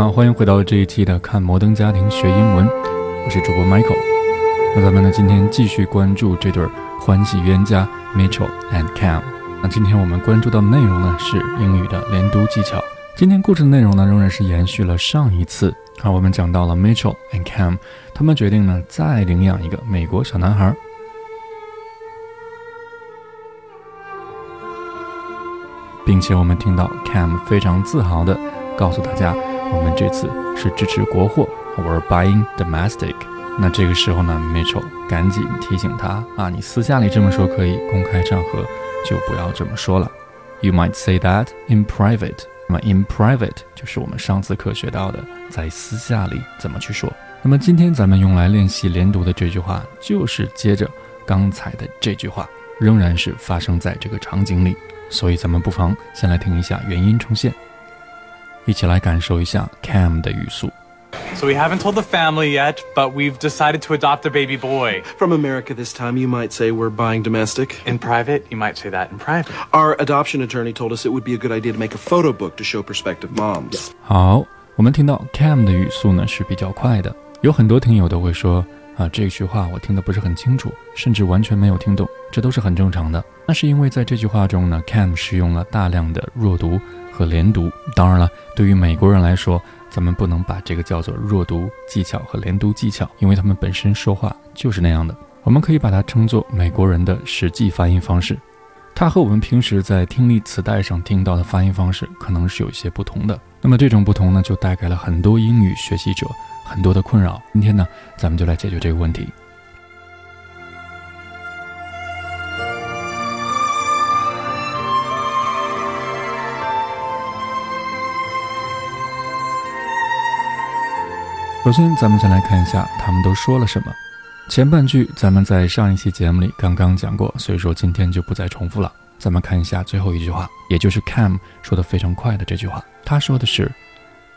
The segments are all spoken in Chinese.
好，欢迎回到这一期的《看摩登家庭学英文》，我是主播 Michael。那咱们呢，今天继续关注这对欢喜冤家 Mitchell and Cam。那今天我们关注到的内容呢，是英语的连读技巧。今天故事的内容呢，仍然是延续了上一次啊，我们讲到了 Mitchell and Cam，他们决定呢，再领养一个美国小男孩。并且我们听到 Cam 非常自豪地告诉大家，我们这次是支持国货，We're buying domestic。那这个时候呢，Mitchell 赶紧提醒他啊，你私下里这么说可以，公开场合就不要这么说了。You might say that in private。那么 in private 就是我们上次课学到的，在私下里怎么去说。那么今天咱们用来练习连读的这句话，就是接着刚才的这句话，仍然是发生在这个场景里。所以咱们不妨先来听一下原音重现，一起来感受一下 Cam 的语速。So we haven't told the family yet, but we've decided to adopt a baby boy. From America this time, you might say we're buying domestic. In private, you might say that in private. Our adoption attorney told us it would be a good idea to make a photo book to show prospective moms. 好，我们听到 Cam 的语速呢是比较快的，有很多听友都会说啊，这句话我听得不是很清楚，甚至完全没有听懂，这都是很正常的。那是因为在这句话中呢，Cam 使用了大量的弱读 和连读。当然了，对于美国人来说，咱们不能把这个叫做弱读技巧和连读技巧，因为他们本身说话就是那样的。我们可以把它称作美国人的实际发音方式。它和我们平时在听力磁带上听到的发音方式可能是有一些不同的。那么这种不同呢，就带给了很多英语学习者。很多的困扰，今天呢，咱们就来解决这个问题。首先，咱们先来看一下他们都说了什么。前半句咱们在上一期节目里刚刚讲过，所以说今天就不再重复了。咱们看一下最后一句话，也就是 Cam 说的非常快的这句话，他说的是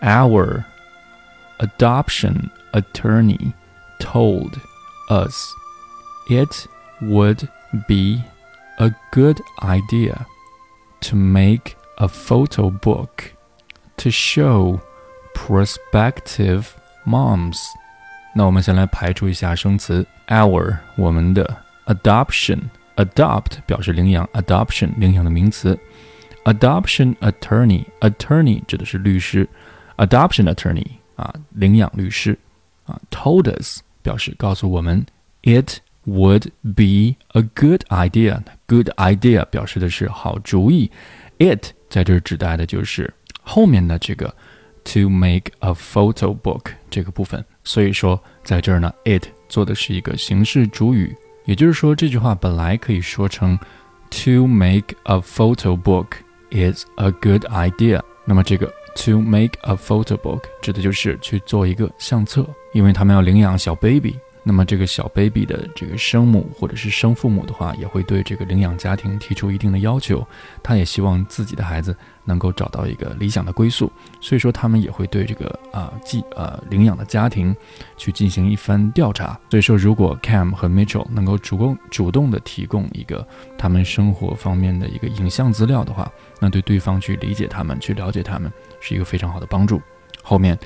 “our”。adoption attorney told us it would be a good idea to make a photo book to show prospective moms。那我们先来排除一下生词 our 我们的 adoption adopt 表示领养 adoption 领养的名词 adoption attorney attorney 指的是律师 adoption attorney 啊，领养律师啊，told us 表示告诉我们，it would be a good idea。good idea 表示的是好主意，it 在这儿指代的就是后面的这个 To make a photo book 这个部分。所以说，在这儿呢，it 做的是一个形式主语，也就是说，这句话本来可以说成 to make a photo book is a good idea。那么这个。To make a photo book 指的就是去做一个相册，因为他们要领养小 baby。那么这个小 baby 的这个生母或者是生父母的话，也会对这个领养家庭提出一定的要求。他也希望自己的孩子能够找到一个理想的归宿，所以说他们也会对这个啊寄呃领养的家庭去进行一番调查。所以说，如果 Cam 和 Mitchell 能够主动主动的提供一个他们生活方面的一个影像资料的话，那对对方去理解他们、去了解他们是一个非常好的帮助。后面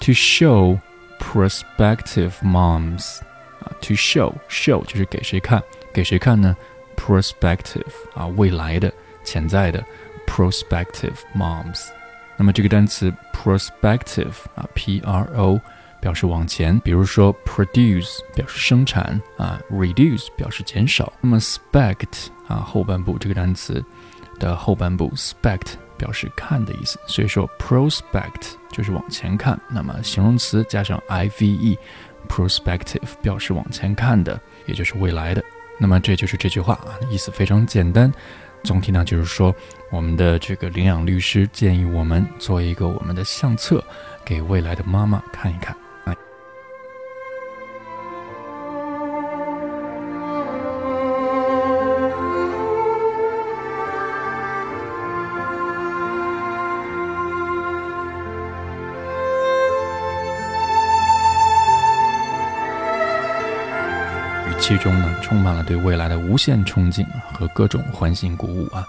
，to show。prospective moms 啊，to show show 就是给谁看，给谁看呢？prospective 啊，未来的、潜在的 prospective moms。那么这个单词 prospective 啊，p r o 表示往前，比如说 produce 表示生产啊，reduce 表示减少。那么 spect 啊，后半部这个单词的后半部 spect。 表示看的意思，所以说 prospect 就是往前看。那么形容词加上 i v e，prospective 表示往前看的，也就是未来的。那么这就是这句话啊，意思非常简单。总体呢就是说，我们的这个领养律师建议我们做一个我们的相册，给未来的妈妈看一看。其中呢，充满了对未来的无限憧憬和各种欢欣鼓舞啊！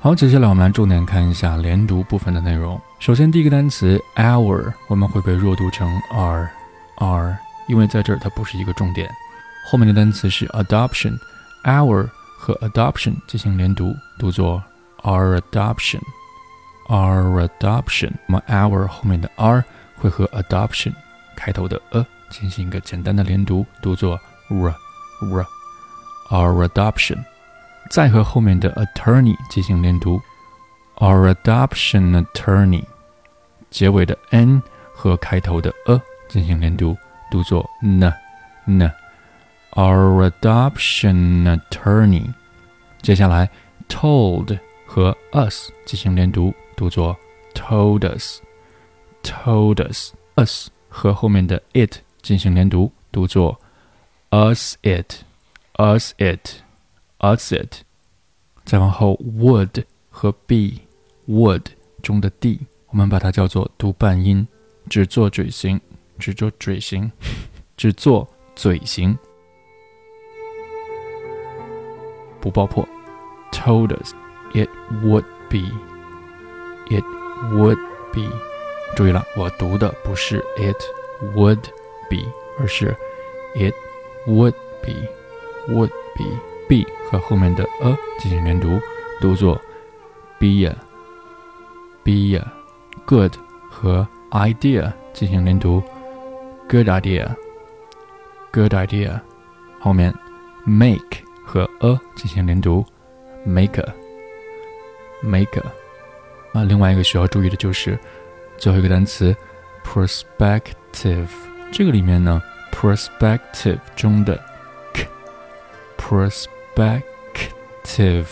好，接下来我们来重点看一下连读部分的内容。首先，第一个单词 hour 我们会被弱读成 r r，因为在这儿它不是一个重点。后面的单词是 adoption，hour 和 adoption 进行连读，读作 our adoption，our adoption。那么 hour 后面的 r 会和 adoption 开头的 a 进行一个简单的连读，读作 r r，our adoption。再和后面的 attorney 进行连读。Our adoption attorney，结尾的 n 和开头的 a 进行连读，读作 n n。Our adoption attorney。接下来 told 和 us 进行连读，读作 told us told us us 和后面的 it 进行连读，读作 us it us it us it。再往后 would 和 be。would 中的 d，我们把它叫做读半音，只做嘴型，只做嘴型，只做嘴型，不爆破。Told us it would be, it would be。注意了，我读的不是 it would be，而是 it would be, would be。be 和后面的 a 进行连读，读作 be。be good 和 idea 进行连读，good idea，good idea，后面 make 和 a 进行连读，maker，maker。啊，另外一个需要注意的就是最后一个单词 perspective，这个里面呢 ，perspective 中的 k，perspective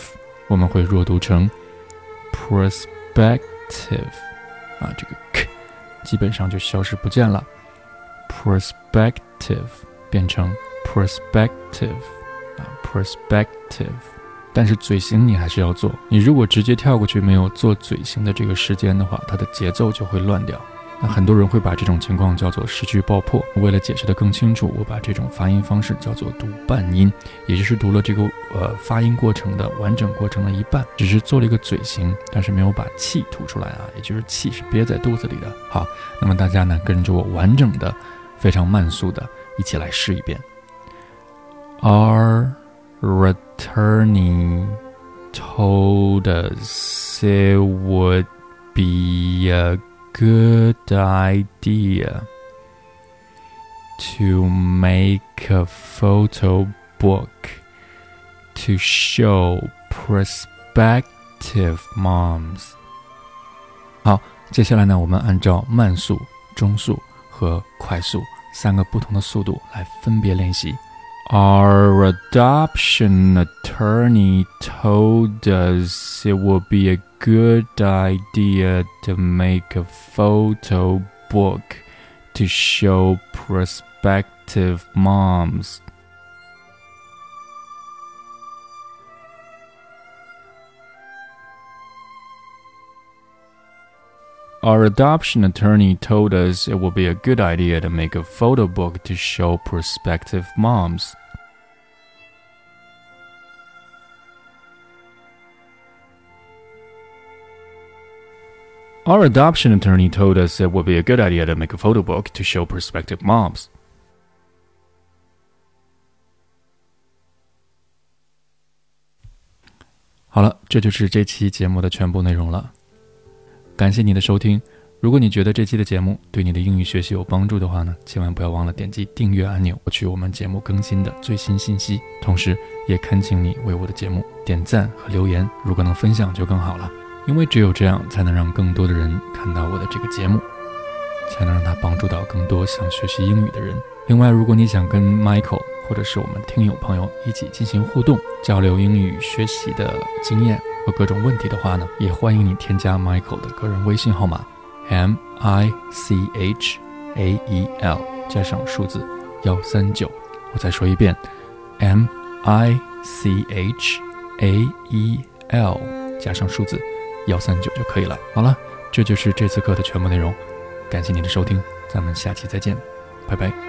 我们会弱读成 perspect。perspective，啊，这个 k 基本上就消失不见了，perspective 变成 perspective，啊，perspective，但是嘴型你还是要做，你如果直接跳过去没有做嘴型的这个时间的话，它的节奏就会乱掉。那很多人会把这种情况叫做失去爆破。为了解释的更清楚，我把这种发音方式叫做读半音，也就是读了这个呃发音过程的完整过程的一半，只是做了一个嘴型，但是没有把气吐出来啊，也就是气是憋在肚子里的。好，那么大家呢跟着我完整的、非常慢速的一起来试一遍。Our attorney told us it would be a good idea to make a photo book to show prospective moms。好，接下来呢，我们按照慢速、中速和快速三个不同的速度来分别练习。Our adoption attorney told us it would be a good idea to make a photo book to show prospective moms. Our adoption attorney told us it would be a good idea to make a photo book to show prospective moms. Our adoption attorney told us it would be a good idea to make a photo book to show prospective moms. 好了，这就是这期节目的全部内容了。感谢你的收听。如果你觉得这期的节目对你的英语学习有帮助的话呢，千万不要忘了点击订阅按钮，获取我们节目更新的最新信息。同时，也恳请你为我的节目点赞和留言，如果能分享就更好了。因为只有这样，才能让更多的人看到我的这个节目，才能让他帮助到更多想学习英语的人。另外，如果你想跟 Michael 或者是我们听友朋友一起进行互动、交流英语学习的经验和各种问题的话呢，也欢迎你添加 Michael 的个人微信号码 M I C H A E L 加上数字幺三九。我再说一遍，M I C H A E L 加上数字。幺三九就可以了。好了，这就是这次课的全部内容。感谢您的收听，咱们下期再见，拜拜。